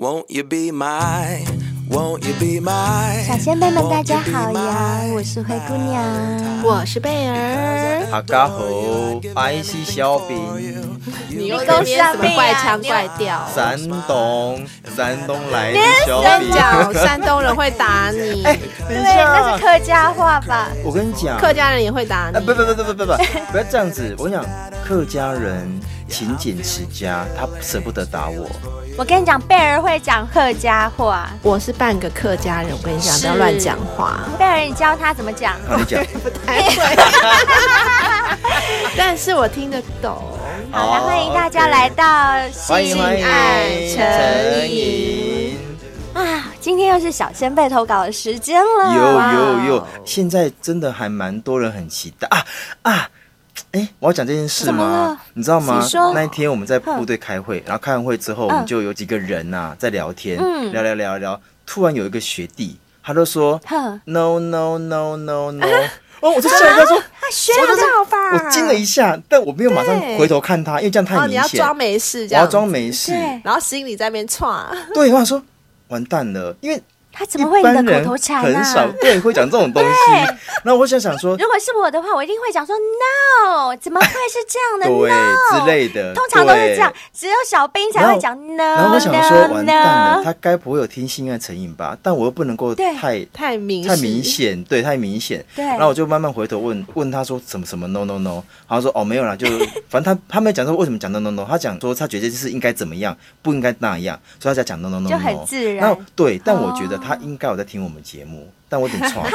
Won't you be my, won't you be my 小仙贝们，大家好呀！我是灰姑娘，我是贝儿。大家好，我是小兵。你又在什么怪腔怪调？山东，山东来的小兵。讲山东人会打你。哎，对，那是客家话吧？我跟你讲，客家人也会打你。不不不不不不不，不要这样子。我跟你讲，客家人勤俭持家，他舍不得打我。我跟你讲，贝儿会讲客家话。我是半个客家人，我跟你讲，不要乱讲话。贝儿，你教他怎么讲？好，你讲。不太会，但是我听得懂。好的，欢迎大家来到性爱成瘾啊！今天又是小仙贝投稿的时间了。有有有，现在真的还蛮多人很期待啊啊！哎，我要讲这件事吗？你知道吗？那一天我们在部队开会，然后开完会之后，我们就有几个人呐在聊天，聊聊聊聊。突然有一个学弟，他就说：“No no no no no。”哦，我就吓一跳，说：“学得好吧？”我惊了一下，但我没有马上回头看他，因为这样太明显。你要装没事，我要装没事，然后心里在那边剉。对，我想说完蛋了，因为。他怎么会你的口头禅啊？很少对会讲这种东西。那我想想说，如果是我的话，我一定会讲说 “no”，怎么会是这样的 “no” 之类的。通常都是这样，只有小兵才会讲 “no”。然后我想说，完蛋了，他该不会有听性爱成瘾吧？但我又不能够太太明太明显，对，太明显。对。然后我就慢慢回头问问他说什么什么 “no no no”，然后说哦没有啦，就 反正他他没有讲说为什么讲 “no no no”，他讲说他觉得就是应该怎么样，不应该那样，所以他才讲 “no no no”，就很自然。然后对，但我觉得他应该有在听我们节目，但我有点错 了。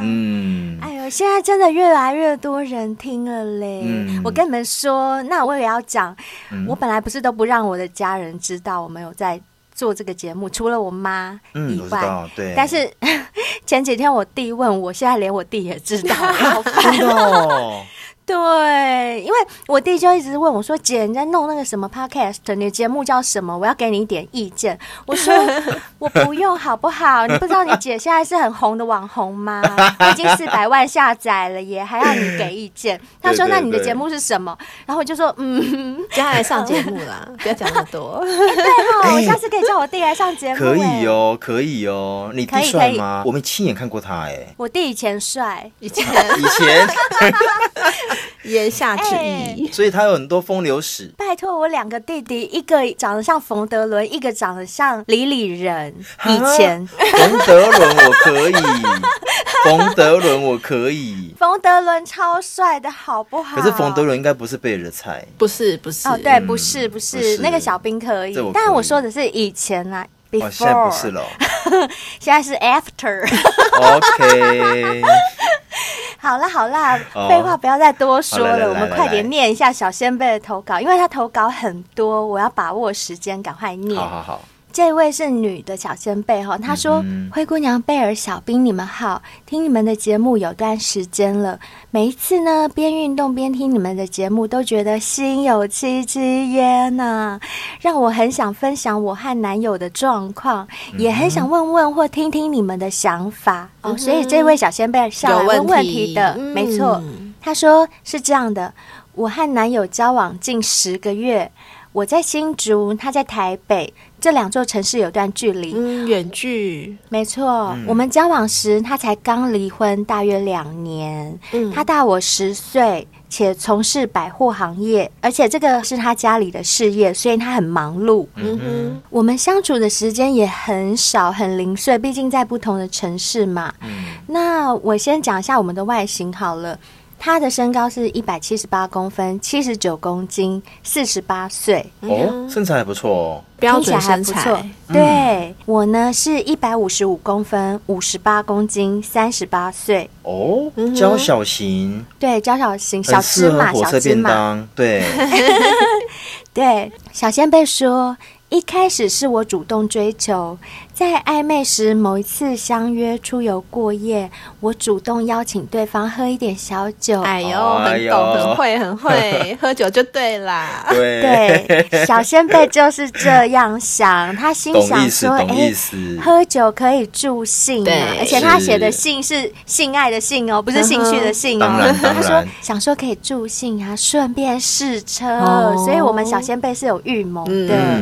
嗯，哎呦，现在真的越来越多人听了嘞！嗯、我跟你们说，那我也要讲，嗯、我本来不是都不让我的家人知道我们有在做这个节目，除了我妈以外，嗯、对。但是 前几天我弟问我，现在连我弟也知道，好烦哦。对，因为我弟就一直问我说：“姐，你在弄那个什么 podcast？你的节目叫什么？我要给你一点意见。”我说：“ 我不用，好不好？你不知道你姐现在是很红的网红吗？已经四百万下载了耶，还要你给意见。”他说：“那你的节目是什么？”然后我就说：“嗯，接下来上节目啦，不要讲那么多。”对哦，我下次可以叫我弟来上节目。可以哦，可以哦。你弟帅吗？我没亲眼看过他哎。我弟以前帅，以前以前。言下之意，所以他有很多风流史。拜托，我两个弟弟，一个长得像冯德伦，一个长得像李李仁。以前。冯德伦我可以，冯德伦我可以，冯德伦超帅的，好不好？可是冯德伦应该不是贝尔的菜，不是不是。哦，对，不是不是那个小兵可以，但我说的是以前啊，before，现在不是了，现在是 after。OK。好啦好啦，废话不要再多说了，我们快点念一下小先辈的投稿，因为他投稿很多，我要把握时间，赶快念。好好好。这位是女的小仙贝哈，她说：“嗯、灰姑娘、贝尔、小兵，你们好，听你们的节目有段时间了，每一次呢边运动边听你们的节目，都觉得心有戚戚焉呐，让我很想分享我和男友的状况，嗯、也很想问问或听听你们的想法、嗯、哦。所以这位小仙贝是来问问题的，题没错。她说是这样的，我和男友交往近十个月，我在新竹，他在台北。”这两座城市有段距离，嗯，远距，没错。嗯、我们交往时，他才刚离婚，大约两年。嗯，他大我十岁，且从事百货行业，而且这个是他家里的事业，所以他很忙碌。嗯哼，我们相处的时间也很少，很零碎，毕竟在不同的城市嘛。嗯，那我先讲一下我们的外形好了。他的身高是一百七十八公分，七十九公斤，四十八岁。哦，身材还不错哦，标准身材。对，我呢是一百五十五公分，五十八公斤，三十八岁。哦，娇小型。对，娇小型，小芝麻，小芝麻。对，对，小仙贝说。一开始是我主动追求，在暧昧时某一次相约出游过夜，我主动邀请对方喝一点小酒。哎呦，很懂，很会，很会喝酒就对啦。对，对，小仙贝就是这样想，他心想说：“哎，喝酒可以助兴嘛。”而且他写的性是性爱的性哦，不是兴趣的性哦。他说想说可以助兴啊，顺便试车，所以我们小仙贝是有预谋的。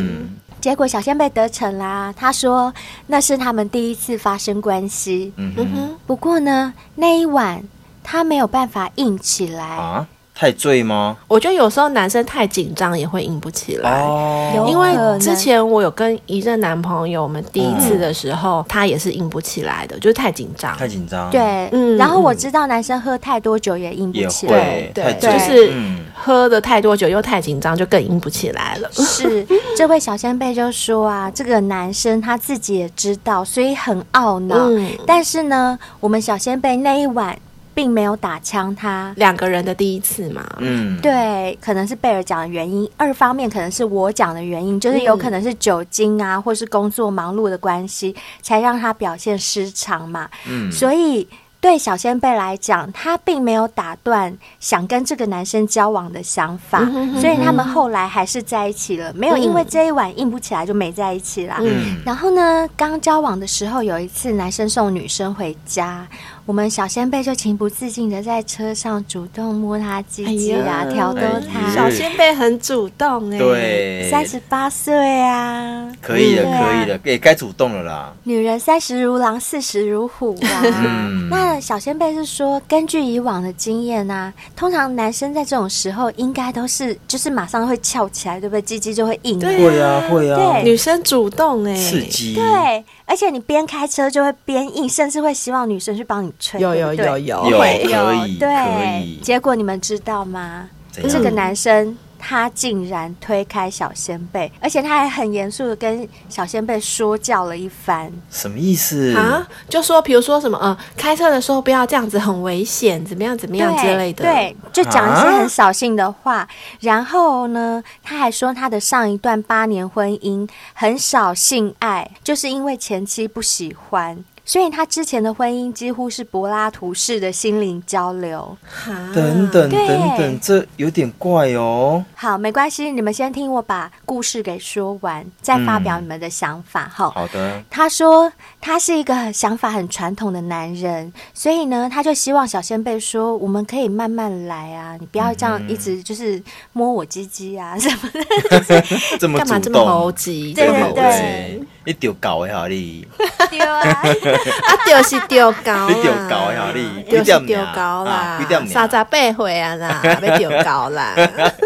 结果小仙贝得逞啦，他说那是他们第一次发生关系。嗯哼，不过呢，那一晚他没有办法硬起来啊。太醉吗？我觉得有时候男生太紧张也会硬不起来。哦，因为之前我有跟一任男朋友，我们第一次的时候，嗯、他也是硬不起来的，就是太紧张。太紧张。对，嗯。然后我知道男生喝太多酒也硬不起来。对对，就是喝的太多酒又太紧张，就更硬不起来了。是，这位小仙贝就说啊，这个男生他自己也知道，所以很懊恼。嗯、但是呢，我们小仙贝那一晚。并没有打枪他，两个人的第一次嘛，嗯，对，可能是贝尔讲的原因，二方面可能是我讲的原因，就是有可能是酒精啊，或是工作忙碌的关系，才让他表现失常嘛，嗯，所以。对小仙贝来讲，他并没有打断想跟这个男生交往的想法，嗯、哼哼，所以他们后来还是在一起了，没有因为这一晚硬不起来就没在一起啦。嗯、然后呢，刚交往的时候有一次，男生送女生回家，我们小仙贝就情不自禁的在车上主动摸他鸡鸡啊，挑逗他。哎、小仙贝很主动哎、欸，对，三十八岁啊，可以的，可以的，也该主动了啦。女人三十如狼，四十如虎啊。嗯、那小仙贝是说，根据以往的经验啊，通常男生在这种时候应该都是就是马上会翘起来，对不对？鸡鸡就会硬。对会啊，会啊。对，女生主动哎，刺激。对，而且你边开车就会边硬，甚至会希望女生去帮你吹。有有有有有，有可以对。结果你们知道吗？这个男生。他竟然推开小仙贝，而且他还很严肃的跟小仙贝说教了一番。什么意思啊？就说，比如说什么，呃，开车的时候不要这样子，很危险，怎么样，怎么样之类的。对，就讲一些很扫兴的话。啊、然后呢，他还说他的上一段八年婚姻很少性爱，就是因为前妻不喜欢。所以他之前的婚姻几乎是柏拉图式的心灵交流，等等等等，这有点怪哦。好，没关系，你们先听我把故事给说完，再发表你们的想法。哈，好的。他说他是一个想法很传统的男人，所以呢，他就希望小仙贝说，我们可以慢慢来啊，你不要这样一直就是摸我鸡鸡啊什么的，这么干嘛这么猴急？对对对。你丢高呀你？丢啊！啊丢是丢高，你丢高呀你？丢是丢高啦，三十八岁啊啦，要丢高啦，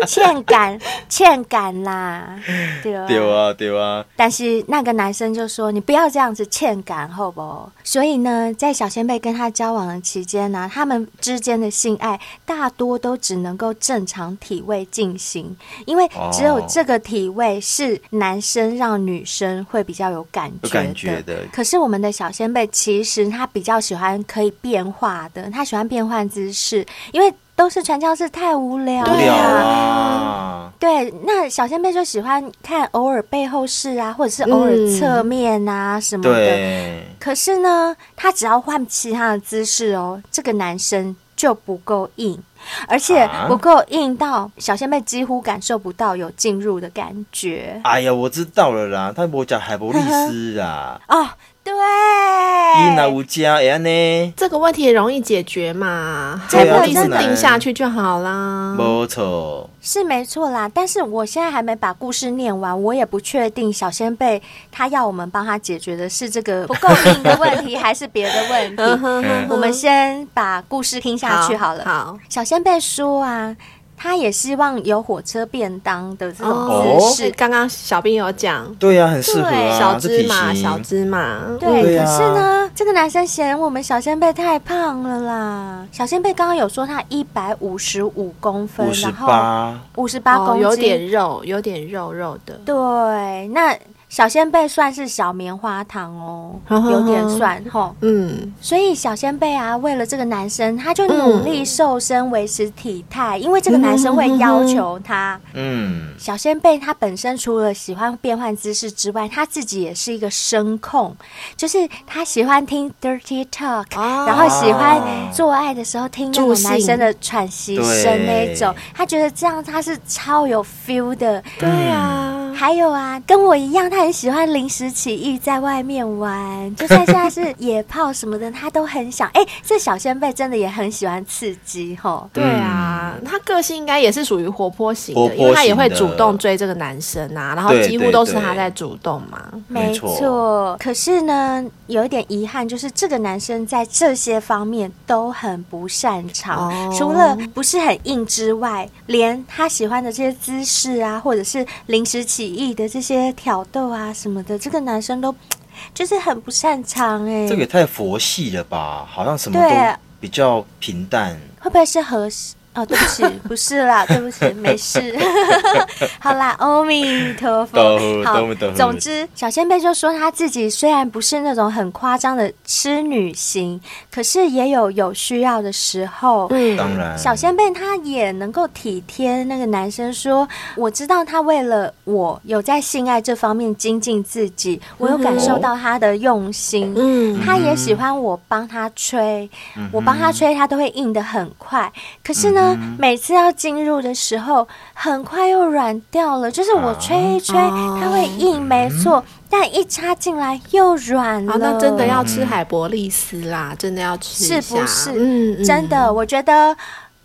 欠感欠感啦，对啊对啊对啊。但是那个男生就说：“你不要这样子欠感，好不好？”所以呢，在小仙贝跟他交往的期间呢，他们之间的性爱大多都只能够正常体位进行，因为只有这个体位是男生让女生会比较。有感觉的，感觉的。可是我们的小仙贝其实他比较喜欢可以变化的，他喜欢变换姿势，因为都是传教士太无聊了。啊。对，那小仙贝就喜欢看偶尔背后式啊，或者是偶尔侧面啊什么的。对。可是呢，他只要换其他的姿势哦，这个男生就不够硬。而且不够硬到小仙妹几乎感受不到有进入的感觉。哎呀，我知道了啦，他我讲海博利斯啊。哦，对。伊那无加哎呢？这个问题也容易解决嘛，海博利斯定下去就好啦。没错。是没错啦，但是我现在还没把故事念完，我也不确定小仙贝他要我们帮他解决的是这个 不够硬的问题，还是别的问题。我们先把故事听下去好了。好，好小仙贝说啊。他也希望有火车便当的这种姿势。刚刚小兵有讲，对呀，很适合啊，小芝麻，小芝麻。对，可是呢，这个男生嫌我们小仙贝太胖了啦。小仙贝刚刚有说他一百五十五公分，然后五十八公斤，有点肉，有点肉肉的。对，那。小仙贝算是小棉花糖哦，有点算吼。嗯，所以小仙贝啊，为了这个男生，他就努力瘦身，维持体态，因为这个男生会要求他。嗯，小仙贝他本身除了喜欢变换姿势之外，他自己也是一个声控，就是他喜欢听 dirty talk，然后喜欢做爱的时候听那个男生的喘息声那一种，他觉得这样他是超有 feel 的。对呀。还有啊，跟我一样，他很喜欢临时起意在外面玩，就算现在是野炮什么的，他都很想。哎、欸，这小仙贝真的也很喜欢刺激吼。对啊，啊，他个性应该也是属于活泼型的，型的，因为他也会主动追这个男生啊，然后几乎都是他在主动嘛。没错，可是呢，有一点遗憾，就是这个男生在这些方面都很不擅长，哦、除了不是很硬之外，连他喜欢的这些姿势啊，或者是临时起意的这些挑逗啊什么的，这个男生都 就是很不擅长哎、欸。这个也太佛系了吧？好像什么都比较平淡，会不会是合适？哦，对不起，不是啦，对不起，没事。好啦，阿弥陀佛。好，总之，小仙贝就说他自己虽然不是那种很夸张的痴女型，可是也有有需要的时候。嗯，当然，小仙贝他也能够体贴那个男生说，说我知道他为了我有在性爱这方面精进自己，我有感受到他的用心。嗯，他也喜欢我帮他吹，嗯、我帮他吹，他都会硬的很快。可是呢？嗯、每次要进入的时候，很快又软掉了。就是我吹一吹，啊、它会硬，没错，嗯、但一插进来又软了。啊，那真的要吃海博利斯啦，真的要吃，是不是？嗯，真的，我觉得。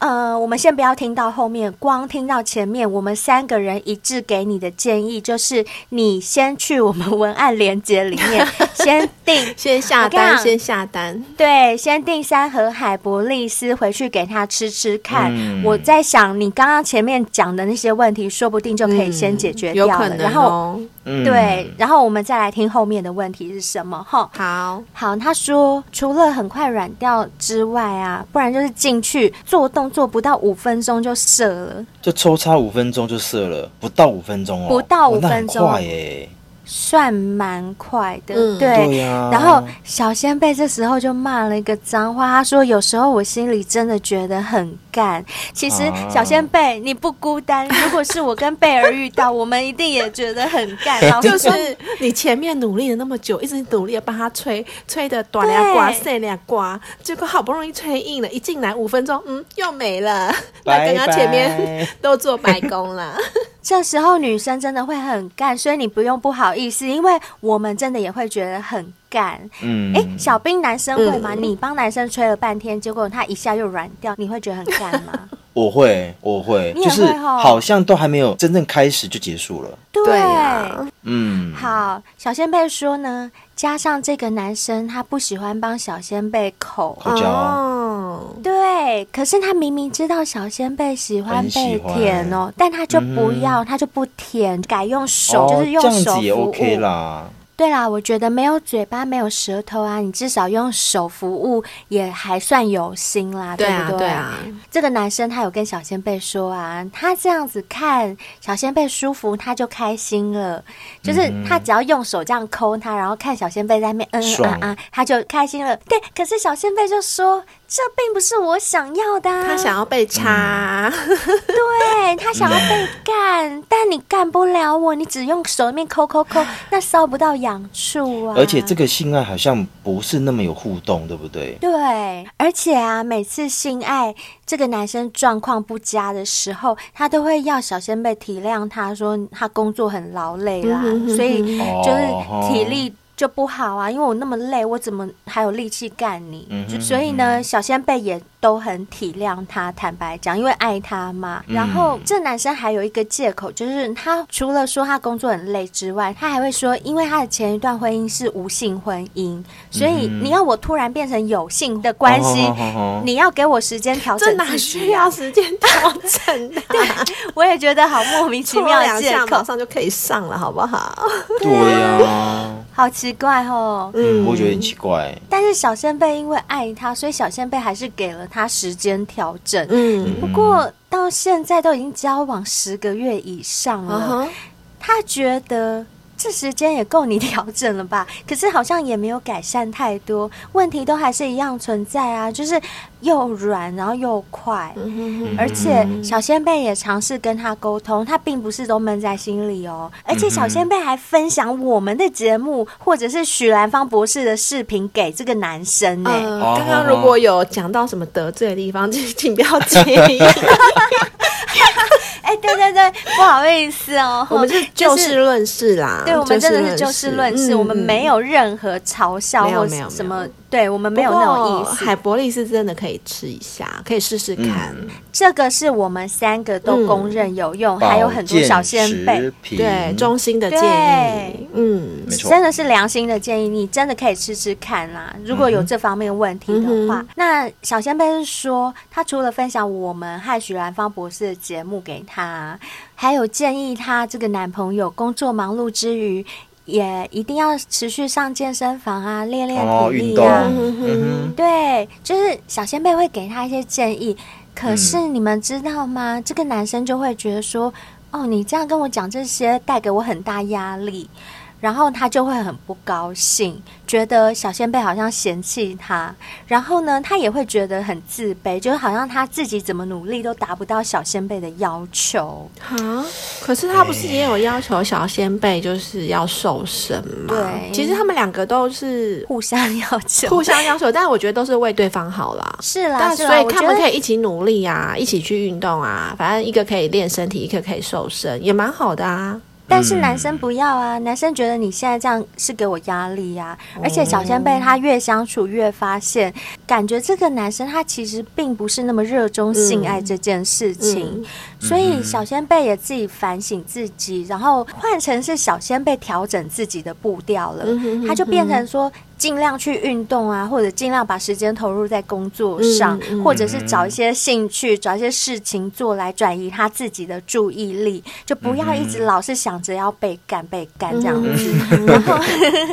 呃，我们先不要听到后面，光听到前面。我们三个人一致给你的建议就是，你先去我们文案链接里面 先订，先下单，先下单。对，先订三盒海博利斯回去给他吃吃看。嗯、我在想，你刚刚前面讲的那些问题，说不定就可以先解决掉了。然后。嗯、对，然后我们再来听后面的问题是什么？哈，好好，他说除了很快软掉之外啊，不然就是进去做动作不到五分钟就射了，就抽插五分钟就射了，不到五分钟哦，不到五分钟，快耶。算蛮快的，嗯、对。对啊、然后小仙贝这时候就骂了一个脏话，他说：“有时候我心里真的觉得很干。其实小仙贝你不孤单，如果是我跟贝儿遇到，我们一定也觉得很干。然后就是你前面努力了那么久，一直努力的帮他吹，吹的短两刮，碎两刮，结果好不容易吹硬了，一进来五分钟，嗯，又没了。那刚刚前面都做白工了。”这时候女生真的会很干，所以你不用不好意思，因为我们真的也会觉得很干。嗯，哎，小兵男生会吗？嗯、你帮男生吹了半天，结果他一下又软掉，你会觉得很干吗？我会，我会，会就是好像都还没有真正开始就结束了。对，嗯，好，小仙贝说呢，加上这个男生他不喜欢帮小仙贝口口交。哦，对，可是他明明知道小仙贝喜欢被舔哦，但他就不要，嗯、他就不舔，改用手，就是用手服务。这样子也 OK 啦。对啦，我觉得没有嘴巴，没有舌头啊，你至少用手服务也还算有心啦，对不对？对啊。这个男生他有跟小仙贝说啊，他这样子看小仙贝舒服，他就开心了。就是他只要用手这样抠他，然后看小仙贝在那边嗯嗯啊啊，他就开心了。对，可是小仙贝就说。这并不是我想要的，啊，他想要被插，嗯、对他想要被干，但你干不了我，你只用手面抠抠抠，那烧不到痒处啊。而且这个性爱好像不是那么有互动，对不对？对，而且啊，每次性爱这个男生状况不佳的时候，他都会要小仙贝体谅他，说他工作很劳累啦，嗯、哼哼哼所以就是体力。就不好啊，因为我那么累，我怎么还有力气干你？嗯、所以呢，小仙贝也都很体谅他。坦白讲，因为爱他嘛。嗯、然后这男生还有一个借口，就是他除了说他工作很累之外，他还会说，因为他的前一段婚姻是无性婚姻，所以你要我突然变成有性的关系，嗯、你要给我时间调整。这哪需要时间调整啊？对，我也觉得好莫名其妙的借口，马上就可以上了，好不好？对呀、啊。好奇怪哦，嗯，我觉得很奇怪。但是小仙贝因为爱他，所以小仙贝还是给了他时间调整。嗯，不过到现在都已经交往十个月以上了，他觉得。这时间也够你调整了吧？可是好像也没有改善太多，问题都还是一样存在啊，就是又软然后又快，而且小仙贝也尝试跟他沟通，他并不是都闷在心里哦，而且小仙贝还分享我们的节目或者是许兰芳博士的视频给这个男生呢。刚刚如果有讲到什么得罪的地方，就请不要介意。哎，对对对，不好意思哦，我们是就事论事啦。对，我们真的是就事论事，我们没有任何嘲笑或什么。对我们没有那种意思。海博利是真的可以吃一下，可以试试看。嗯、这个是我们三个都公认有用，嗯、还有很多小仙贝，对，衷心的建议，嗯，真的是良心的建议，你真的可以吃吃看啦。如果有这方面问题的话，嗯、那小仙贝是说，他除了分享我们和许兰芳博士的节目给他，还有建议她这个男朋友工作忙碌之余。也一定要持续上健身房啊，练练体力啊。嗯、对，就是小先辈会给他一些建议。可是你们知道吗？嗯、这个男生就会觉得说：“哦，你这样跟我讲这些，带给我很大压力。”然后他就会很不高兴，觉得小仙贝好像嫌弃他。然后呢，他也会觉得很自卑，就好像他自己怎么努力都达不到小仙贝的要求。啊！可是他不是也有要求小仙贝就是要瘦身吗？对，其实他们两个都是互相要求，互相要求。但是我觉得都是为对方好啦。是啦，但所以他们可以一起努力啊，一起去运动啊。反正一个可以练身体，一个可以瘦身，也蛮好的啊。但是男生不要啊！男生觉得你现在这样是给我压力呀、啊，而且小仙贝他越相处越发现，感觉这个男生他其实并不是那么热衷性爱这件事情，所以小仙贝也自己反省自己，然后换成是小仙贝调整自己的步调了，他就变成说。尽量去运动啊，或者尽量把时间投入在工作上，嗯嗯、或者是找一些兴趣、找一些事情做来转移他自己的注意力，就不要一直老是想着要被干、被干这样子。嗯、然后，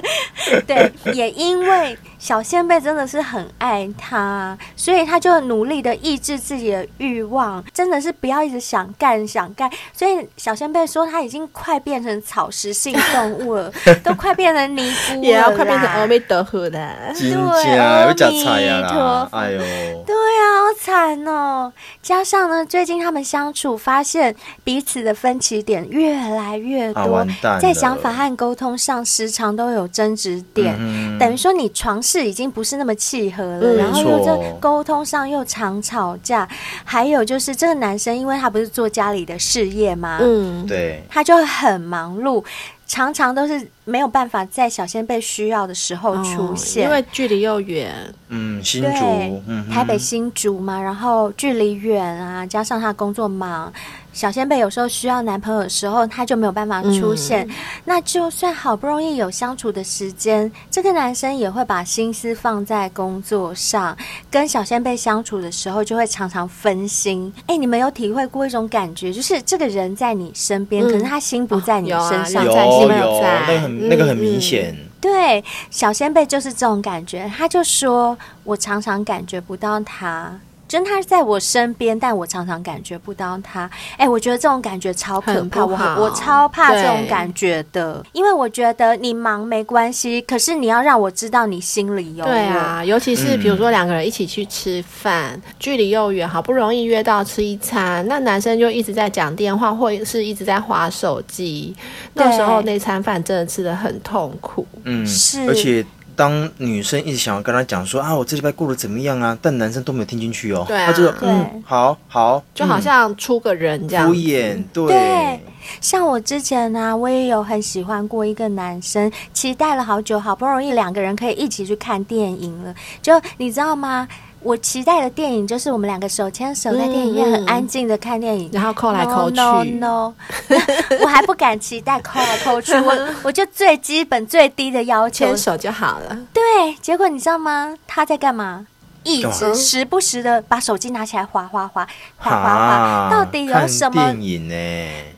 对，也因为小仙贝真的是很爱他，所以他就努力的抑制自己的欲望，真的是不要一直想干、想干。所以小仙贝说他已经快变成草食性动物了，都快变成尼姑了，也要快变成欧美德。喝的，对，阿弥陀佛，哎呦，对啊，好惨哦！加上呢，最近他们相处，发现彼此的分歧点越来越多，在想法和沟通上时常都有争执点，等于说你床事已经不是那么契合了，然后又在沟通上又常吵架，还有就是这个男生，因为他不是做家里的事业嘛？嗯，对，他就很忙碌。常常都是没有办法在小仙贝需要的时候出现，哦、因为距离又远。嗯，新竹，对嗯、台北新竹嘛，然后距离远啊，加上他工作忙。小仙贝有时候需要男朋友的时候，他就没有办法出现。嗯、那就算好不容易有相处的时间，这个男生也会把心思放在工作上。跟小仙贝相处的时候，就会常常分心。哎、欸，你们有体会过一种感觉，就是这个人在你身边，嗯、可是他心不在你身上，有、啊、有，有，有那个很那个很明显。嗯、对，小仙贝就是这种感觉。他就说：“我常常感觉不到他。”真他在我身边，但我常常感觉不到他。哎、欸，我觉得这种感觉超可怕，我我超怕这种感觉的，因为我觉得你忙没关系，可是你要让我知道你心里有。对啊，尤其是比如说两个人一起去吃饭，嗯、距离又远，好不容易约到吃一餐，那男生就一直在讲电话，或者是一直在划手机，那时候那餐饭真的吃的很痛苦。嗯，是，而且。当女生一直想要跟他讲说啊，我这礼拜过得怎么样啊？但男生都没有听进去哦。对啊，他就说嗯，好好，就好像出个人这样敷衍。对，对，像我之前呢、啊，我也有很喜欢过一个男生，期待了好久，好不容易两个人可以一起去看电影了。就你知道吗？我期待的电影就是我们两个手牵手在电影院很安静的看电影，然后扣来扣去。No no，, no. 我还不敢期待扣来扣去，我我就最基本最低的要求，牵手就好了。对，结果你知道吗？他在干嘛？一直时不时的把手机拿起来滑滑滑滑滑滑，到底有什么？电影呢？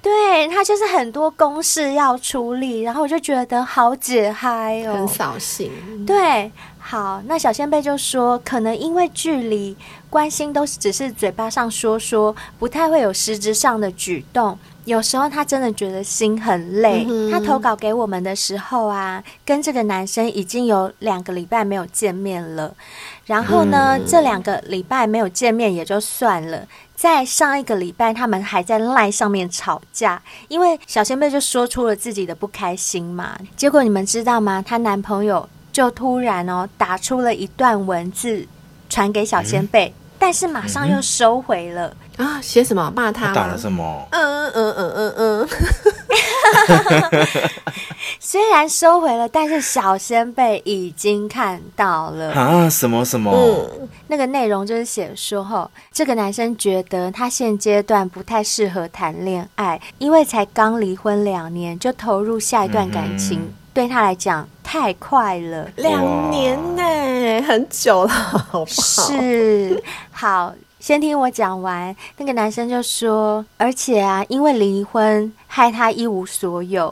对，他就是很多公事要处理，然后我就觉得好解嗨哦，很扫兴。对。好，那小仙贝就说，可能因为距离，关心都只是嘴巴上说说，不太会有实质上的举动。有时候他真的觉得心很累。嗯、他投稿给我们的时候啊，跟这个男生已经有两个礼拜没有见面了。然后呢，嗯、这两个礼拜没有见面也就算了，在上一个礼拜，他们还在 LINE 上面吵架，因为小仙贝就说出了自己的不开心嘛。结果你们知道吗？她男朋友。就突然哦，打出了一段文字传给小仙贝，嗯、但是马上又收回了、嗯、啊！写什么？骂他？打了什么？嗯嗯嗯嗯嗯嗯，虽然收回了，但是小仙贝已经看到了啊！什么什么？嗯，那个内容就是写说，哈，这个男生觉得他现阶段不太适合谈恋爱，因为才刚离婚两年就投入下一段感情，嗯、对他来讲太快了。两年呢，很久了，好不好？是，好。先听我讲完，那个男生就说，而且啊，因为离婚害他一无所有。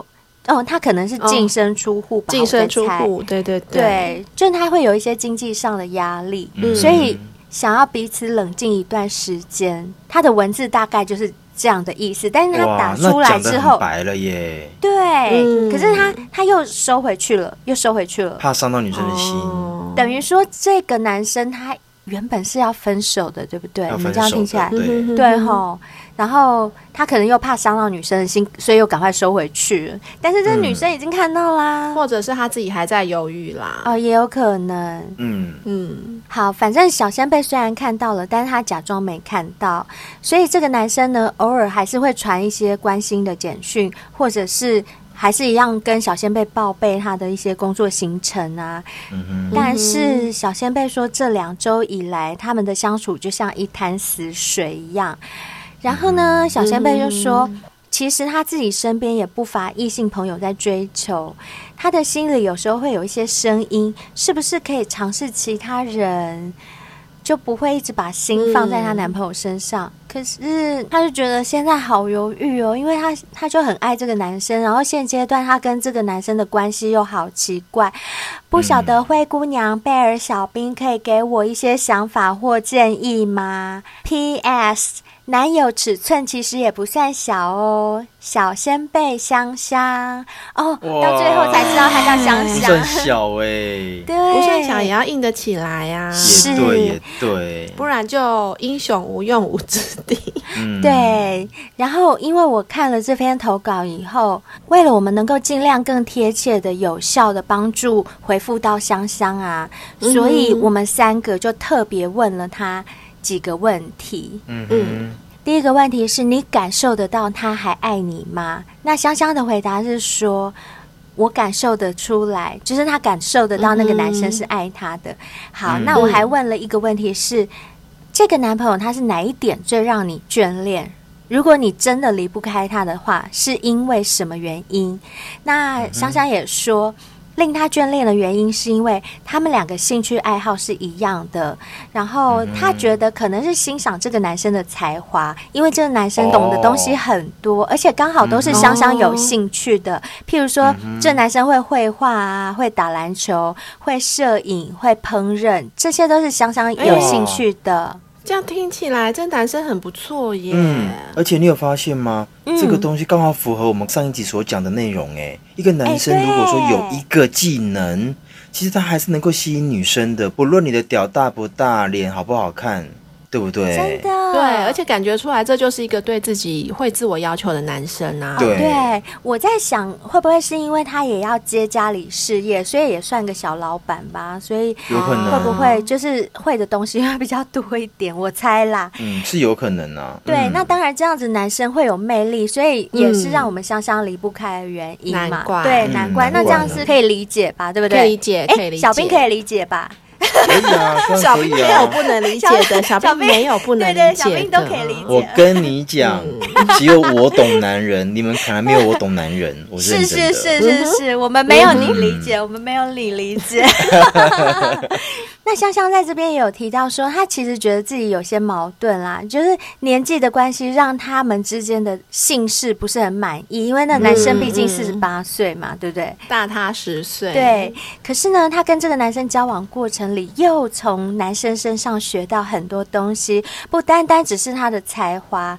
哦，他可能是净身出户，净身出户，对对对，对，就他会有一些经济上的压力，嗯，所以想要彼此冷静一段时间。他的文字大概就是这样的意思，但是他打出来之后白了耶，对，嗯，可是他他又收回去了，又收回去了，怕伤到女生的心，哦，等于说这个男生他。原本是要分手的，对不对？你们这样听起来，对对吼。然后他可能又怕伤到女生的心，所以又赶快收回去。但是这女生已经看到啦，或者是他自己还在犹豫啦。哦，也有可能。嗯嗯。好，反正小仙贝虽然看到了，但是他假装没看到。所以这个男生呢，偶尔还是会传一些关心的简讯，或者是。还是一样跟小仙贝报备他的一些工作行程啊，嗯、但是小仙贝说这两周以来他们的相处就像一潭死水一样。然后呢，小仙贝就说，嗯、其实他自己身边也不乏异性朋友在追求，他的心里有时候会有一些声音，是不是可以尝试其他人？就不会一直把心放在她男朋友身上，嗯、可是她就觉得现在好犹豫哦，因为她她就很爱这个男生，然后现阶段她跟这个男生的关系又好奇怪，不晓得灰姑娘贝尔小兵可以给我一些想法或建议吗？P.S. 男友尺寸其实也不算小哦，小仙贝香香。哦，到最后才知道他叫香香，算小哎、欸，对，不算小也要硬得起来呀、啊，也对也对，不然就英雄无用武之对，然后因为我看了这篇投稿以后，为了我们能够尽量更贴切的、有效的帮助回复到香香啊，嗯、所以我们三个就特别问了他。几个问题，嗯嗯，第一个问题是你感受得到他还爱你吗？那香香的回答是说，我感受得出来，就是他感受得到那个男生是爱他的。好，那我还问了一个问题是，这个男朋友他是哪一点最让你眷恋？如果你真的离不开他的话，是因为什么原因？那香香也说。令他眷恋的原因是因为他们两个兴趣爱好是一样的，然后他觉得可能是欣赏这个男生的才华，因为这个男生懂的东西很多，而且刚好都是香香有兴趣的。譬如说，这男生会绘画啊，会打篮球，会摄影，会烹饪，这些都是香香有兴趣的。这样听起来，这男生很不错耶。嗯，而且你有发现吗？嗯、这个东西刚好符合我们上一集所讲的内容。哎，一个男生如果说有一个技能，欸、其实他还是能够吸引女生的，不论你的屌大不大，脸好不好看。对不对？真的，对，而且感觉出来，这就是一个对自己会自我要求的男生啊。对，对，我在想，会不会是因为他也要接家里事业，所以也算个小老板吧？所以有可能，会不会就是会的东西会比较多一点？我猜啦。嗯，是有可能啊。对，嗯、那当然，这样子男生会有魅力，所以也是让我们香香离不开的原因嘛。难怪，对，难怪。嗯、那这样是可以理解吧？对不对？可以理解，可以理解。小兵可以理解吧？可以啊，小兵没有不能理解的，小兵没有不能理解的，小兵都可以理解。我跟你讲，只有我懂男人，你们可能没有我懂男人。我是是是是是，我们没有你理解，我们没有你理解。那香香在这边也有提到说，她其实觉得自己有些矛盾啦，就是年纪的关系让他们之间的姓氏不是很满意，因为那男生毕竟四十八岁嘛，嗯、对不对？大他十岁。对，可是呢，她跟这个男生交往过程里，又从男生身上学到很多东西，不单单只是他的才华。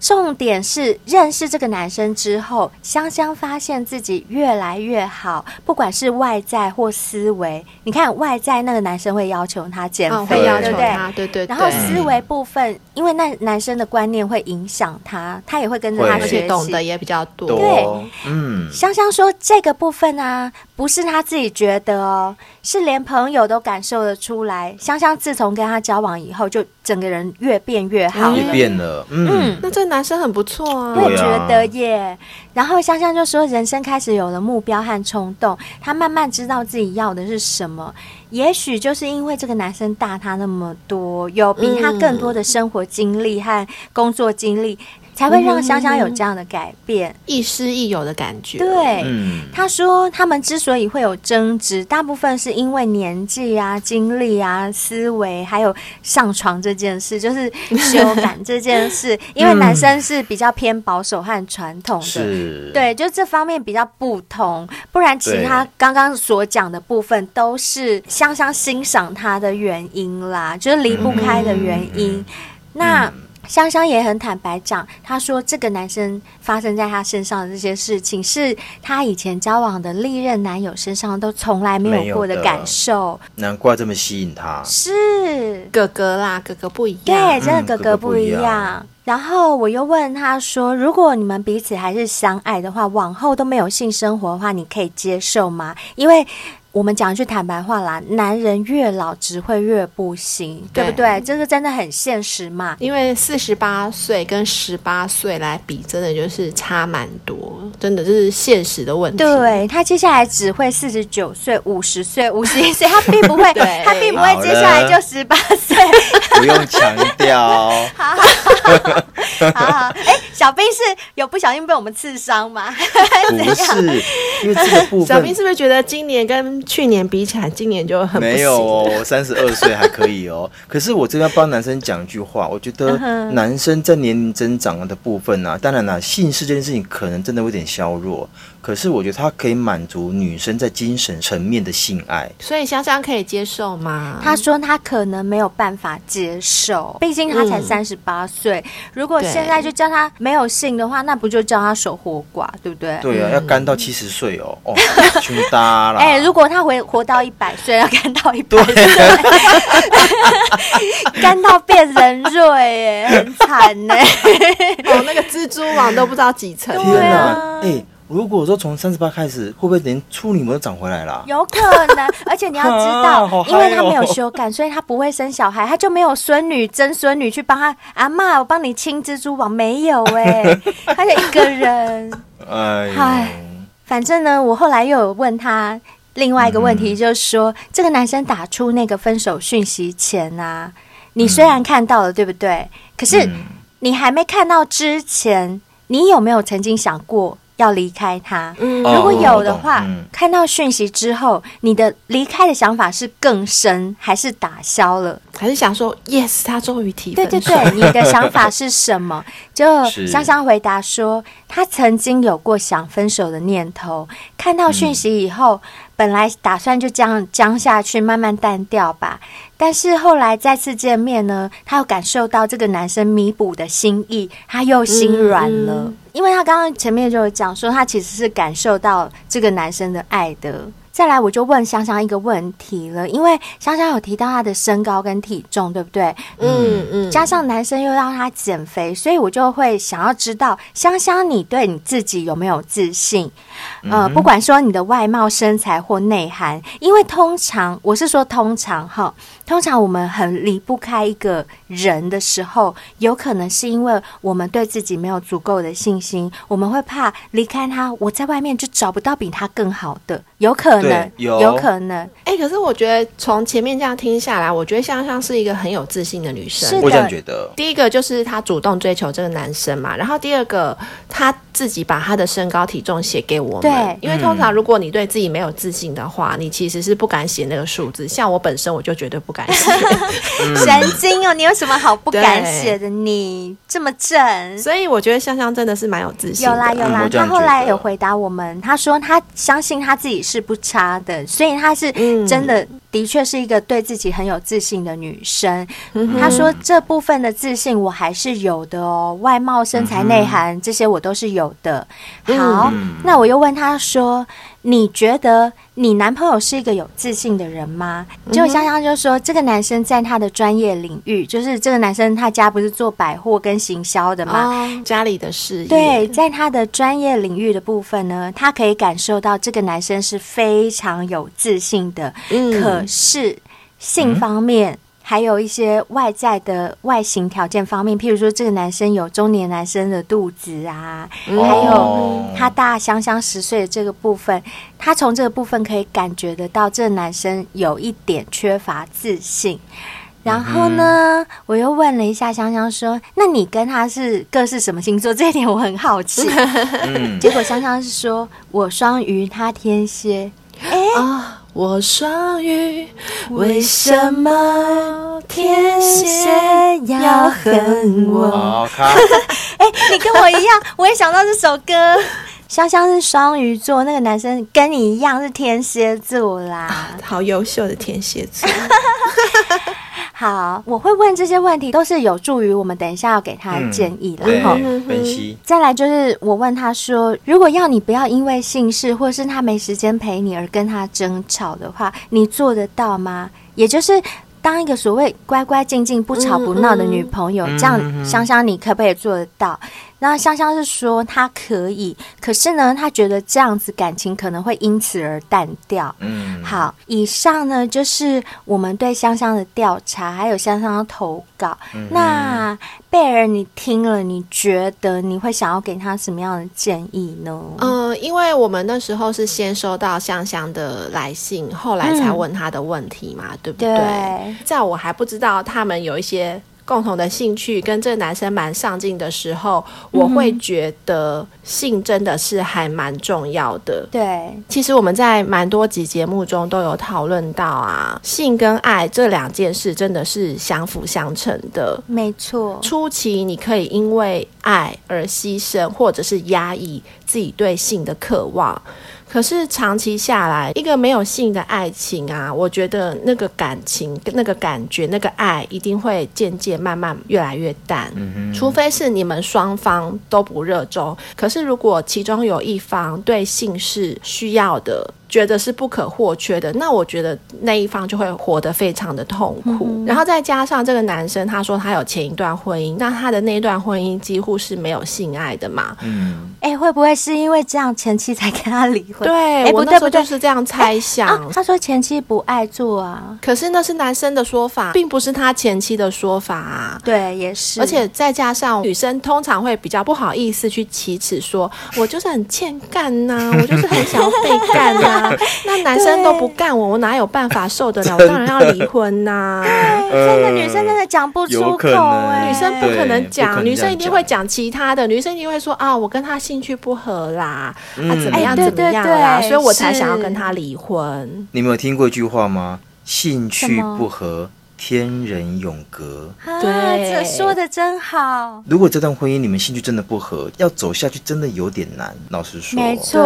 重点是认识这个男生之后，香香发现自己越来越好，不管是外在或思维。你看外在那个男生会要求他减肥，哦、对不对？对对。然后思维部分，嗯、因为那男生的观念会影响他，他也会跟着他学习，懂得也比较多。对，嗯。香香说这个部分啊，不是他自己觉得哦，是连朋友都感受得出来。香香自从跟他交往以后，就整个人越变越好了，也变了。嗯，嗯，那这个男生很不错啊，我也觉得耶。然后香香就说，人生开始有了目标和冲动，他慢慢知道自己要的是什么。也许就是因为这个男生大他那么多，有比他更多的生活经历和工作经历。才会让香香有这样的改变，亦师亦友的感觉。对，他说他们之所以会有争执，大部分是因为年纪啊、经历啊、思维，还有上床这件事，就是修改这件事。因为男生是比较偏保守和传统的，对，就这方面比较不同。不然，其他刚刚所讲的部分都是香香欣赏他的原因啦，就是离不开的原因。那。香香也很坦白讲，她说这个男生发生在她身上的这些事情，是她以前交往的历任男友身上都从来没有过的感受。难怪这么吸引她，是哥哥啦，哥哥不一样，对，真的哥哥不一样。嗯，哥哥不一样。然后我又问他说：“如果你们彼此还是相爱的话，往后都没有性生活的话，你可以接受吗？”因为我们讲句坦白话啦，男人越老只会越不行，对，对不对？这个真的很现实嘛。因为四十八岁跟十八岁来比，真的就是差蛮多，真的就是现实的问题。对，他接下来只会四十九岁、五十岁、五十一岁，他并不会，他并不会接下来就十八岁。不用强调。好 好好，哎，小兵是有不小心被我们刺伤吗？不是，因为这个部分，小兵是不是觉得今年跟去年比起来，今年就很没有哦，我三十二岁还可以哦。可是我这边要帮男生讲一句话，我觉得男生在年龄增长的部分呢、啊，当然了，性事这件事情可能真的有点削弱。可是我觉得他可以满足女生在精神层面的性爱，所以香香可以接受吗？他说他可能没有办法接受，毕竟他才三十八岁。如果现在就叫他没有性的话，那不就叫他守活寡，对不对？对啊，要干到七十岁哦，哦，全搭了。哎，如果他回活到一百岁，要干到一百岁，干到变人瑞，哎，很惨呢。哦，那个蜘蛛网都不知道几层。天哪，哎。如果说从三十八开始，会不会连处女膜都长回来了？有可能，而且你要知道，啊哦、因为他没有修改，所以他不会生小孩，他就没有孙女、曾孙女去帮他。阿妈，我帮你清蜘蛛网，没有哎、欸，他就一个人。哎唉，反正呢，我后来又有问他另外一个问题，就是说，嗯、这个男生打出那个分手讯息前啊，你虽然看到了，嗯、对不对？可是你还没看到之前，你有没有曾经想过？要离开他，嗯、如果有的话，嗯、看到讯息之后，你的离开的想法是更深，还是打消了，还是想说 yes，他终于提分手？对对对，你的想法是什么？就香香回答说，他曾经有过想分手的念头，看到讯息以后。嗯本来打算就这样僵下去，慢慢淡掉吧。但是后来再次见面呢，他又感受到这个男生弥补的心意，他又心软了。因为他刚刚前面就有讲说，他其实是感受到这个男生的爱的。再来，我就问香香一个问题了，因为香香有提到她的身高跟体重，对不对？嗯嗯。加上男生又让她减肥，所以我就会想要知道，香香你对你自己有没有自信？呃，不管说你的外貌、身材或内涵，因为通常我是说通常哈，通常我们很离不开一个人的时候，有可能是因为我们对自己没有足够的信心，我们会怕离开他，我在外面就找不到比他更好的，有可能。有有可能，哎、欸，可是我觉得从前面这样听下来，我觉得香香是一个很有自信的女生。是的，我这样觉得。第一个就是她主动追求这个男生嘛，然后第二个她自己把她的身高体重写给我们。对，因为通常如果你对自己没有自信的话，你其实是不敢写那个数字。像我本身我就绝对不敢写。神经哦，你有什么好不敢写的？你这么正，所以我觉得香香真的是蛮有自信的。有啦有啦，她后来有回答我们，她说她相信她自己是不差。的，所以她是真的，的确是一个对自己很有自信的女生。他说这部分的自信我还是有的哦，外貌、身材、内涵这些我都是有的。好，那我又问她说。你觉得你男朋友是一个有自信的人吗？就香香就说，这个男生在他的专业领域，就是这个男生他家不是做百货跟行销的吗？哦，家里的事业。对，在他的专业领域的部分呢，他可以感受到这个男生是非常有自信的。嗯，可是性方面。还有一些外在的外形条件方面，譬如说这个男生有中年男生的肚子啊，还有他大香香十岁的这个部分，他从这个部分可以感觉得到，这个男生有一点缺乏自信。然后呢，我又问了一下香香说：“那你跟他是各是什么星座？”这一点我很好奇。结果香香是说：“我双鱼，他天蝎。”哎啊，我双鱼，为什么天蝎要恨我？哎，你跟我一样，我也想到这首歌。香香是双鱼座，那个男生跟你一样是天蝎座啦，啊、好优秀的天蝎座。好，我会问这些问题，都是有助于我们等一下要给他的建议然后分析。再来就是我问他说，如果要你不要因为姓氏或是他没时间陪你而跟他争吵的话，你做得到吗？也就是当一个所谓乖乖静静不吵不闹的女朋友，嗯嗯，这样想想你可不可以做得到？那香香是说她可以，可是呢，她觉得这样子感情可能会因此而淡掉。嗯，好，以上呢就是我们对香香的调查，还有香香的投稿。嗯、那贝尔，你听了，你觉得你会想要给他什么样的建议呢？嗯、呃，因为我们那时候是先收到香香的来信，后来才问他的问题嘛，嗯、对不对？对，在我还不知道他们有一些。共同的兴趣跟这个男生蛮上进的时候，我会觉得性真的是还蛮重要的。对，其实我们在蛮多集节目中都有讨论到啊，性跟爱这两件事真的是相辅相成的。没错，初期你可以因为爱而牺牲，或者是压抑自己对性的渴望。可是长期下来，一个没有性的爱情啊，我觉得那个感情、那个感觉、那个爱，一定会渐渐慢慢越来越淡。嗯。除非是你们双方都不热衷。可是如果其中有一方对性是需要的，觉得是不可或缺的，那我觉得那一方就会活得非常的痛苦。嗯、然后再加上这个男生，他说他有前一段婚姻，那他的那一段婚姻几乎是没有性爱的嘛？嗯，哎、欸，会不会是因为这样前妻才跟他离婚？对，欸、不对，不就是这样猜想、欸啊。他说前妻不爱做啊，可是那是男生的说法，并不是他前妻的说法啊。对，也是。而且再加上女生通常会比较不好意思去启齿，说我就是很欠干呐、啊，我就是很想要被干呐、啊。那男生都不干我，我哪有办法受得了？我当然要离婚呐、啊！真的女生真的讲不出口哎、欸，女生不可能讲，女生一定会讲其他的，女生一定会说啊，我跟他兴趣不合啦，嗯、啊怎么样怎么样啦，对对对，所以我才想要跟他离婚。你没有听过一句话吗？兴趣不合。天人永隔，对，这说的真好。如果这段婚姻你们兴趣真的不合，要走下去真的有点难。老实说，没错，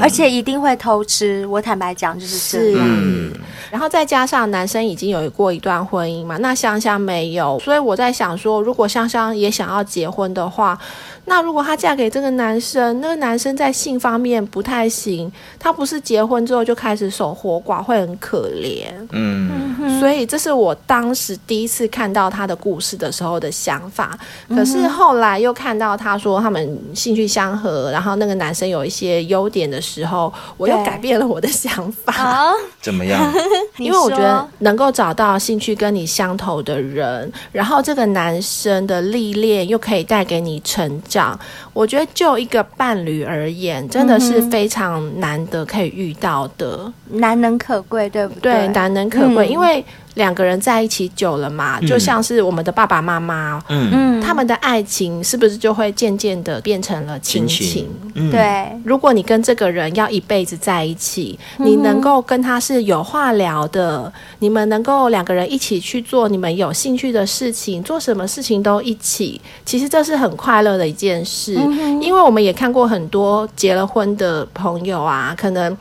而且一定会偷吃。我坦白讲，就是这样。嗯，然后再加上男生已经有过一段婚姻嘛，那香香没有，所以我在想说，如果香香也想要结婚的话。那如果她嫁给这个男生，那个男生在性方面不太行，他不是结婚之后就开始守活寡，会很可怜。嗯，所以这是我当时第一次看到他的故事的时候的想法。可是后来又看到他说他们兴趣相合，然后那个男生有一些优点的时候，我又改变了我的想法。怎么样？因为我觉得能够找到兴趣跟你相投的人，然后这个男生的历练又可以带给你成长。讲，我觉得就一个伴侣而言，真的是非常难得可以遇到的，难能可贵，对不对？对，难能可贵，嗯、因为。两个人在一起久了嘛，就像是我们的爸爸妈妈，嗯，他们的爱情是不是就会渐渐的变成了亲情？嗯，对。如果你跟这个人要一辈子在一起，你能够跟他是有话聊的，你们能够两个人一起去做你们有兴趣的事情，做什么事情都一起，其实这是很快乐的一件事。因为我们也看过很多结了婚的朋友啊，可能。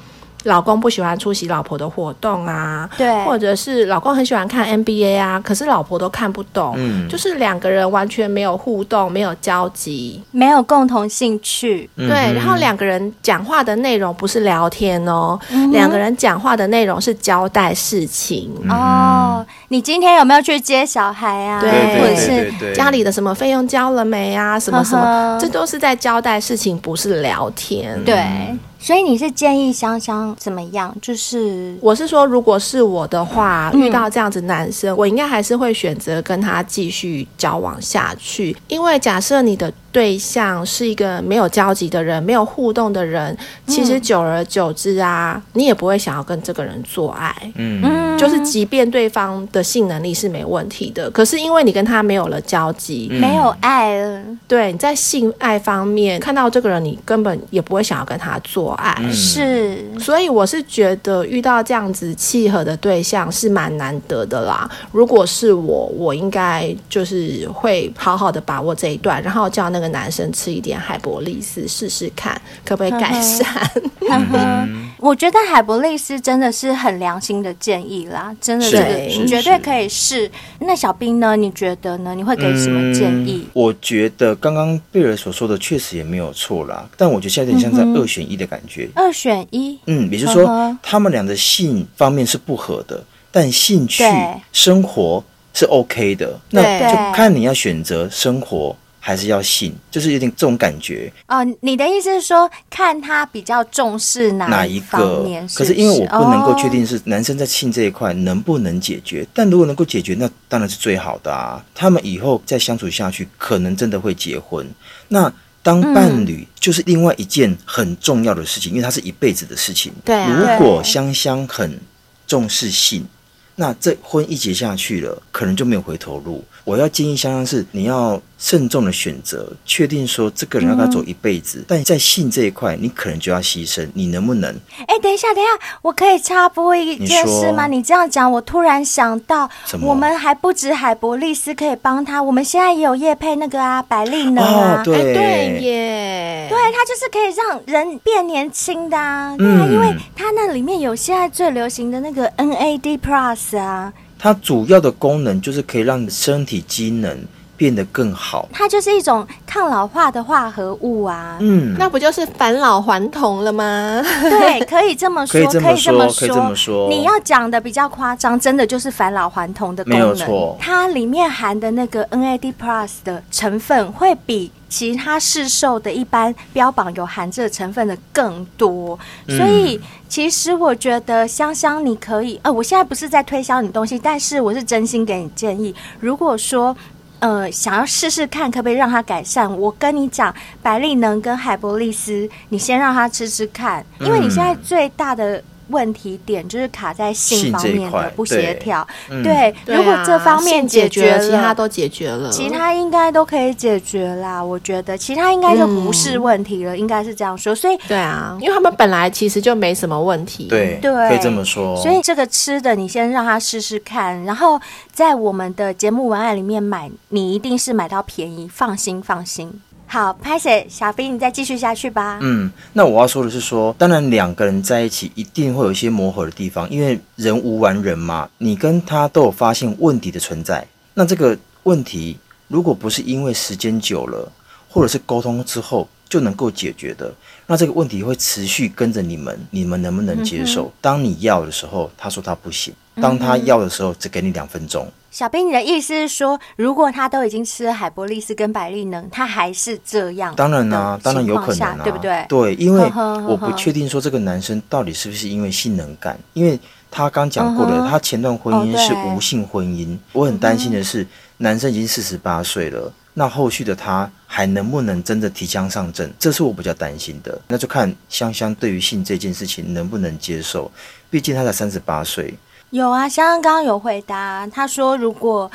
老公不喜欢出席老婆的活动啊，对，或者是老公很喜欢看 NBA 啊，可是老婆都看不懂，嗯，就是两个人完全没有互动，没有交集，没有共同兴趣，对，然后两个人讲话的内容不是聊天哦，嗯、两个人讲话的内容是交代事情、嗯、哦。你今天有没有去接小孩啊？对，或者是家里的什么费用交了没啊？什么什么，这都是在交代事情，不是聊天。对。所以你是建议香香怎么样？就是我是说，如果是我的话，遇到这样子男生，嗯、我应该还是会选择跟他继续交往下去，因为假设你的。对象是一个没有交集的人，没有互动的人，其实久而久之啊，你也不会想要跟这个人做爱。嗯，就是即便对方的性能力是没问题的，可是因为你跟他没有了交集，嗯、没有爱了，对，你在性爱方面看到这个人，你根本也不会想要跟他做爱。嗯、是，所以我是觉得遇到这样子契合的对象是蛮难得的啦。如果是我，我应该就是会好好的把握这一段，然后叫那个。男生吃一点海博利斯试试看，可不可以改善？我觉得海博利斯真的是很良心的建议啦，真的，这个绝对可以试。那小兵呢？你觉得呢？你会给什么建议？嗯、我觉得刚刚贝尔所说的确实也没有错啦，但我觉得现在有点像在二选一的感觉。二选一，嗯，也就是说呵呵他们俩的性方面是不合的，但兴趣生活是 OK 的，那就看你要选择生活。还是要性，就是有点这种感觉哦。你的意思是说，看他比较重视哪哪一个？可是因为我不能够确定是男生在性这一块能不能解决，哦、但如果能够解决，那当然是最好的啊。他们以后再相处下去，可能真的会结婚。那当伴侣就是另外一件很重要的事情，嗯、因为它是一辈子的事情。对、啊，如果香香很重视性，那这婚一结下去了，可能就没有回头路。我要建议香香是，你要慎重的选择，确定说这个人要跟他走一辈子，嗯、但在性这一块，你可能就要牺牲，你能不能？哎，等一下，等一下，我可以插播一件事吗？你，你这样讲，我突然想到，我们还不止海博力斯可以帮他，我们现在也有叶配那个啊，百利能啊，哦、对。对耶，对，它就是可以让人变年轻的啊，对啊，嗯、因为它那里面有现在最流行的那个 NAD Plus 啊。它主要的功能就是可以让你身体机能变得更好。它就是一种抗老化的化合物啊。嗯，那不就是返老还童了吗？对，可以这么说，可以这么说，可以这么说。你要讲的比较夸张，真的就是返老还童的功能。没有错，它里面含的那个 NAD Plus 的成分会比。其他市售的一般标榜有含这个成分的更多，所以其实我觉得香香你可以，呃，我现在不是在推销你东西，但是我是真心给你建议，如果说呃想要试试看可不可以让它改善，我跟你讲，百利能跟海博利斯，你先让他吃吃看，因为你现在最大的。问题点就是卡在性方面的不协调，对，如果这方面解决了，其他都解决了，其他应该都可以解决啦。我觉得其他应该就不是问题了，嗯、应该是这样说。所以，对啊，因为他们本来其实就没什么问题，对，对，可以这么说。所以这个吃的，你先让他试试看，然后在我们的节目文案里面买，你一定是买到便宜，放心，放心。好，拍谢小兵，你再继续下去吧。嗯，那我要说的是说，当然两个人在一起一定会有一些磨合的地方，因为人无完人嘛。你跟他都有发现问题的存在，那这个问题如果不是因为时间久了，或者是沟通之后就能够解决的，那这个问题会持续跟着你们，你们能不能接受？嗯、当你要的时候，他说他不行；当他要的时候，只给你两分钟。小兵，你的意思是说，如果他都已经吃了海博利斯跟百利能，他还是这样？当然啊，当然有可能啊，对不对？对，因为我不确定说这个男生到底是不是因为性能感，因为他刚讲过了，他前段婚姻是无性婚姻。我很担心的是，男生已经四十八岁了，那后续的他还能不能真的提枪上阵？这是我比较担心的。那就看香香对于性这件事情能不能接受，毕竟他才三十八岁。有啊，香香刚刚有回答，他说如果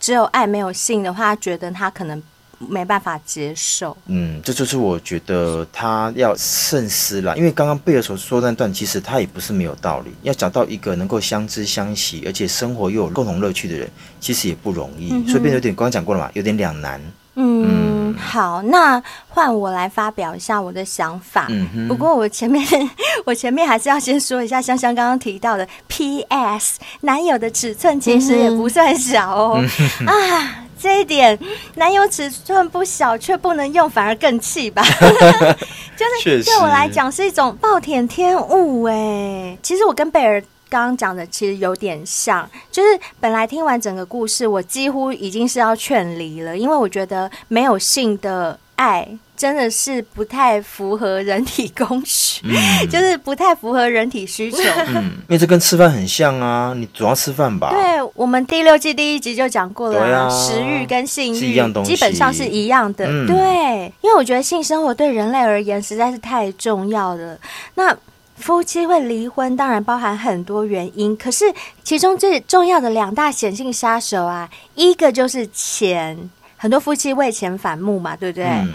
只有爱没有性的话，他觉得他可能没办法接受。嗯，这就是我觉得他要慎思了，因为刚刚贝尔所说那段，其实他也不是没有道理。要找到一个能够相知相惜，而且生活又有共同乐趣的人，其实也不容易。嗯、所以变得有点刚刚讲过了嘛，有点两难。嗯，嗯好，那换我来发表一下我的想法。不过我前面 我前面还是要先说一下，香香刚刚提到的 PS 男友的尺寸其实也不算小哦。嗯、啊，这一点男友尺寸不小却不能用，反而更气吧？就是对我来讲是一种暴殄天物哎。其实我跟贝尔。刚刚讲的其实有点像，就是本来听完整个故事，我几乎已经是要劝离了，因为我觉得没有性的爱真的是不太符合人体工学，嗯、就是不太符合人体需求。嗯，因为这跟吃饭很像啊，你总要吃饭吧？对，我们第六季第一集就讲过了，啊，食欲跟性欲基本上是一样的。嗯、对，因为我觉得性生活对人类而言实在是太重要了。那夫妻会离婚，当然包含很多原因，可是其中最重要的两大显性杀手啊，一个就是钱。很多夫妻为钱反目嘛，对不对？嗯、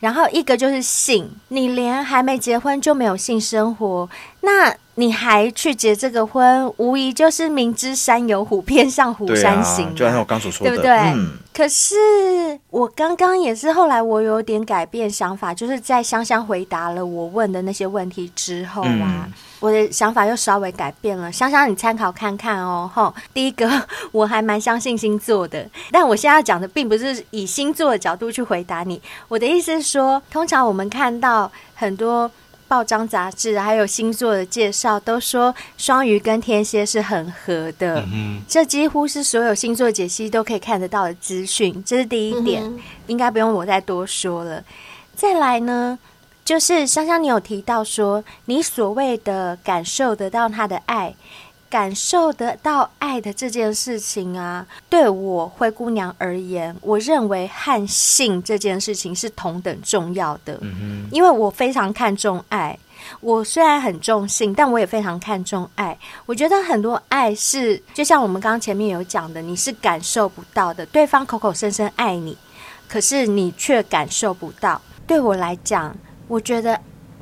然后一个就是性，你连还没结婚就没有性生活，那你还去结这个婚，无疑就是明知山有虎，偏向虎山行，啊，就像我刚所说的，对不对？嗯、可是我刚刚也是后来我有点改变想法，就是在香香回答了我问的那些问题之后啊。嗯我的想法又稍微改变了，香香，你参考看看哦。吼，第一个，我还蛮相信星座的，但我现在要讲的并不是以星座的角度去回答你。我的意思是说，通常我们看到很多报章杂志还有星座的介绍，都说双鱼跟天蝎是很合的，嗯、这几乎是所有星座解析都可以看得到的资讯。这是第一点，嗯、应该不用我再多说了。再来呢？就是香香，你有提到说，你所谓的感受得到他的爱，感受得到爱的这件事情啊，对我灰姑娘而言，我认为和性这件事情是同等重要的。嗯哼，因为我非常看重爱，我虽然很重性，但我也非常看重爱。我觉得很多爱是，就像我们刚刚前面有讲的，你是感受不到的，对方口口声声爱你，可是你却感受不到。对我来讲。我觉得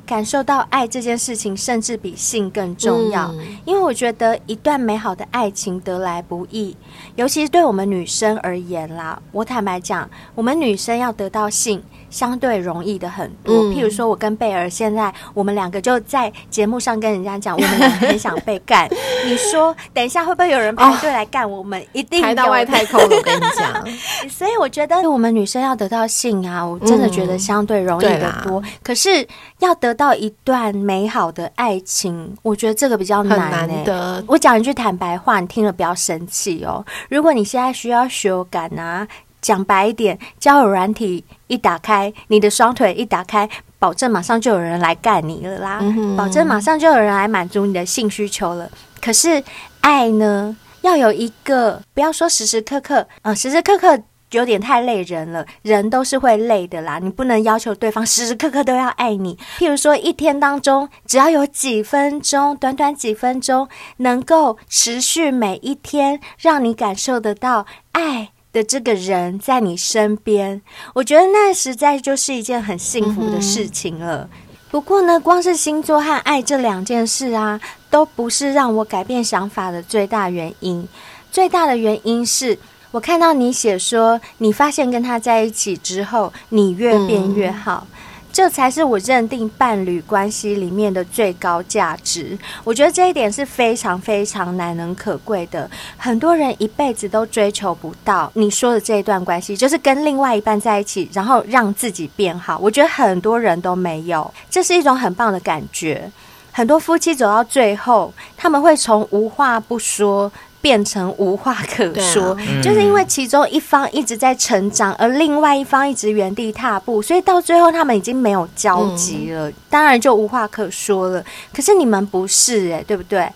感受到爱这件事情，甚至比性更重要，嗯、因为我觉得一段美好的爱情得来不易，尤其是对我们女生而言啦。我坦白讲，我们女生要得到性。相对容易的很多，嗯、譬如说，我跟贝儿现在，我们两个就在节目上跟人家讲，我们两个很想被干。你说，等一下会不会有人排队来干我们？哦、一定排到外太空了，我跟你讲。所以我觉得，我们女生要得到性啊，我真的觉得相对容易的多。嗯、可是要得到一段美好的爱情，我觉得这个比较难、欸。难得。我讲一句坦白话，你听了不要生气哦。如果你现在需要修改啊。讲白一点，交友软体一打开，你的双腿一打开，保证马上就有人来干你了啦！嗯、保证马上就有人来满足你的性需求了。可是爱呢，要有一个，不要说时时刻刻，啊、呃，时时刻刻有点太累人了，人都是会累的啦。你不能要求对方时时刻刻都要爱你。譬如说，一天当中只要有几分钟，短短几分钟，能够持续每一天，让你感受得到爱。的这个人在你身边，我觉得那实在就是一件很幸福的事情了。嗯、不过呢，光是星座和爱这两件事啊，都不是让我改变想法的最大原因。最大的原因是我看到你写说，你发现跟他在一起之后，你越变越好。嗯这才是我认定伴侣关系里面的最高价值。我觉得这一点是非常非常难能可贵的。很多人一辈子都追求不到你说的这一段关系，就是跟另外一半在一起，然后让自己变好。我觉得很多人都没有，这是一种很棒的感觉。很多夫妻走到最后，他们会从无话不说。变成无话可说，啊嗯、就是因为其中一方一直在成长，而另外一方一直原地踏步，所以到最后他们已经没有交集了，嗯、当然就无话可说了。可是你们不是诶，对不对？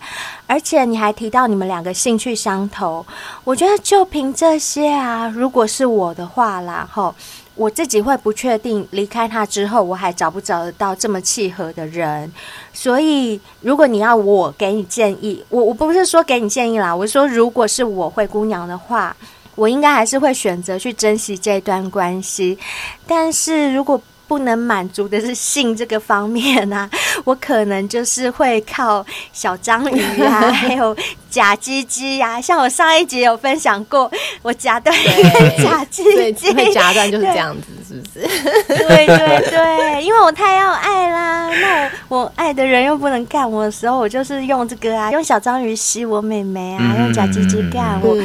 而且你还提到你们两个兴趣相投，我觉得就凭这些啊，如果是我的话啦，吼。我自己会不确定离开他之后，我还找不找得到这么契合的人。所以，如果你要我给你建议，我我不是说给你建议啦，我说如果是我灰姑娘的话，我应该还是会选择去珍惜这段关系。但是如果不能满足的是性这个方面呢、啊，我可能就是会靠小章鱼啊，还有假鸡鸡呀。像我上一集有分享过，我夹断一个 假鸡鸡，会夹断就是这样子，是不是？对对对，因为我太要爱啦，那我我爱的人又不能干我的时候，我就是用这个啊，用小章鱼吸我妹妹啊，用假鸡鸡干我，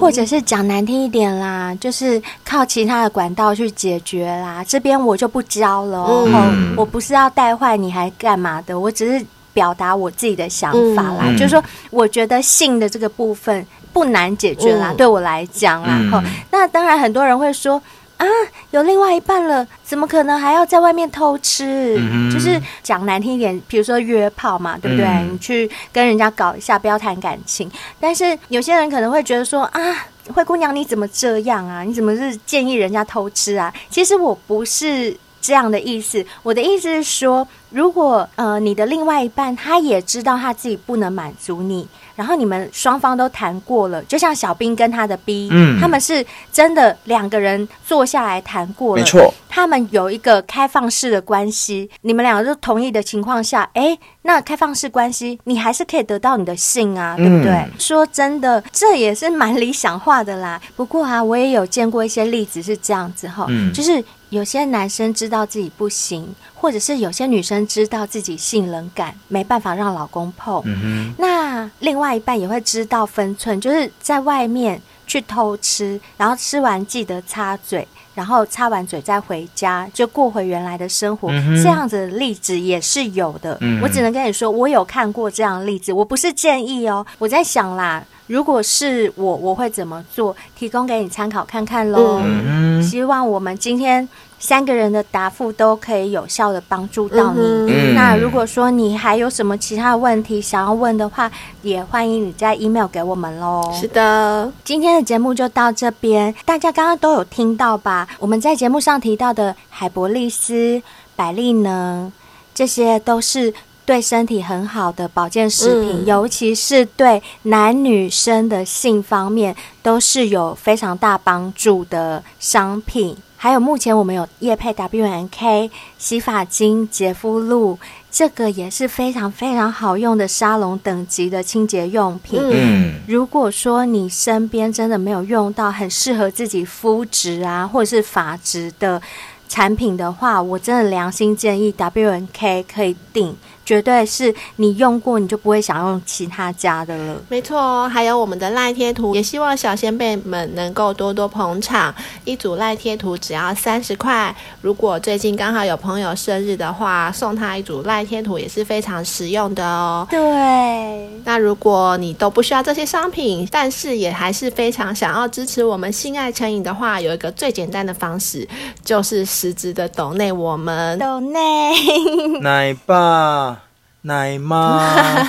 或者是讲难听一点啦，就是靠其他的管道去解决啦。这边我就不。教了，嗯、我不是要带坏你，还干嘛的？我只是表达我自己的想法啦，嗯、就是说，我觉得性的这个部分不难解决啦，嗯、对我来讲啦。嗯、那当然，很多人会说啊，有另外一半了，怎么可能还要在外面偷吃？嗯、就是讲难听一点，比如说约炮嘛，对不对？嗯、你去跟人家搞一下，不要谈感情。但是有些人可能会觉得说啊，灰姑娘你怎么这样啊？你怎么是建议人家偷吃啊？其实我不是。这样的意思，我的意思是说，如果呃你的另外一半他也知道他自己不能满足你，然后你们双方都谈过了，就像小兵跟他的 B，嗯，他们是真的两个人坐下来谈过了，没错，他们有一个开放式的关系，你们两个都同意的情况下，哎，那开放式关系你还是可以得到你的性啊，对不对？嗯，说真的，这也是蛮理想化的啦。不过啊，我也有见过一些例子是这样子哈，嗯，就是。有些男生知道自己不行，或者是有些女生知道自己性冷感，没办法让老公碰。嗯。那另外一半也会知道分寸，就是在外面去偷吃，然后吃完记得擦嘴，然后擦完嘴再回家，就过回原来的生活。嗯。这样子的例子也是有的。嗯。我只能跟你说，我有看过这样的例子，我不是建议哦。我在想啦。如果是我，我会怎么做？提供给你参考看看喽。嗯、希望我们今天三个人的答复都可以有效的帮助到你。嗯、那如果说你还有什么其他的问题想要问的话，也欢迎你在 email 给我们喽。是的，今天的节目就到这边，大家刚刚都有听到吧？我们在节目上提到的海博利斯、百利能，这些都是。对身体很好的保健食品，嗯、尤其是对男女生的性方面，都是有非常大帮助的商品。还有目前我们有业配 W N K 洗发精、洁肤露，这个也是非常非常好用的沙龙等级的清洁用品。嗯，如果说你身边真的没有用到很适合自己肤质啊，或者是发质的产品的话，我真的良心建议 W N K 可以订。绝对是你用过，你就不会想用其他家的了。没错哦，还有我们的赖贴图，也希望小仙贝们能够多多捧场。一组赖贴图只要三十块，如果最近刚好有朋友生日的话，送他一组赖贴图也是非常实用的哦。对，那如果你都不需要这些商品，但是也还是非常想要支持我们性爱成瘾的话，有一个最简单的方式，就是实质的抖内我们抖内奶爸。奶妈，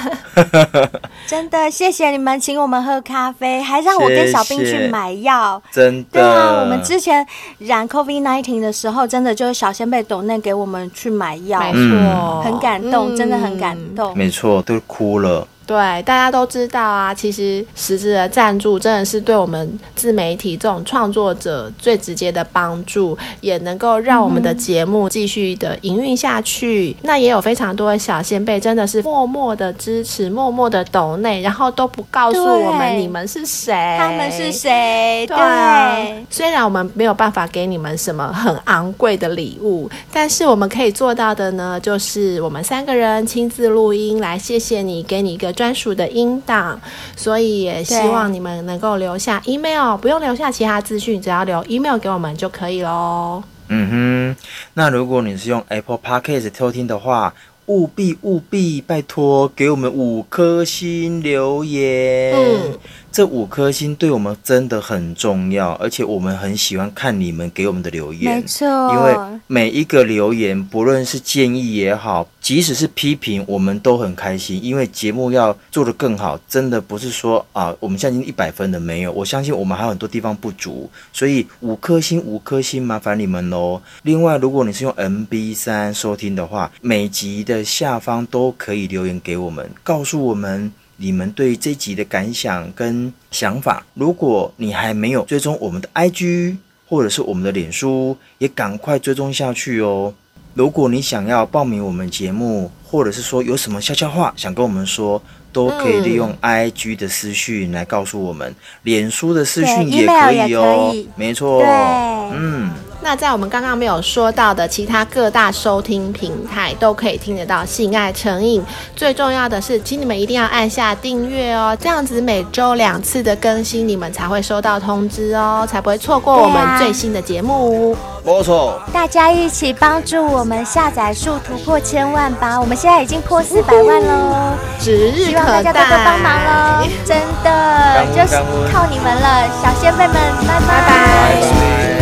真的谢谢你们请我们喝咖啡，还让我跟小兵去买药，真的。对啊，我们之前染 COVID-19 的时候，真的就是小仙贝抖内给我们去买药，没错，很感动，真的很感动，没错，都哭了。对，大家都知道啊，其实实质的赞助真的是对我们自媒体这种创作者最直接的帮助，也能够让我们的节目继续的营运下去。嗯、那也有非常多的小先辈真的是默默的支持，默默的抖内，然后都不告诉我们你们是谁，他们是谁。对，对，虽然我们没有办法给你们什么很昂贵的礼物，但是我们可以做到的呢，就是我们三个人亲自录音来谢谢你，给你一个。专属的音档，所以也希望你们能够留下 email，不用留下其他资讯，只要留 email 给我们就可以喽。嗯哼，那如果你是用 Apple Podcast 收听的话，务必务必拜托给我们五颗星留言。嗯。这五颗星对我们真的很重要，而且我们很喜欢看你们给我们的留言。没错，因为每一个留言，不论是建议也好，即使是批评，我们都很开心。因为节目要做得更好，真的不是说啊，我们现在已经一百分了没有。我相信我们还有很多地方不足，所以五颗星，五颗星，麻烦你们喽。另外，如果你是用 MB 三收听的话，每集的下方都可以留言给我们，告诉我们。你们对这集的感想跟想法，如果你还没有追踪我们的 IG 或者是我们的脸书，也赶快追踪下去哦。如果你想要报名我们节目，或者是说有什么悄悄话想跟我们说，都可以利用 IG 的私讯来告诉我们，脸书的私讯也可以哦。没错，嗯。那在我们刚刚没有说到的其他各大收听平台都可以听得到《性爱成瘾》。最重要的是，请你们一定要按下订阅哦，这样子每周两次的更新，你们才会收到通知哦，才不会错过我们最新的节目。没错，大家一起帮助我们下载数突破千万吧！我们现在已经破四百万喽，指日可待，希望大家多多帮忙喽！真的就是靠你们了，小仙贝们，拜拜。拜拜。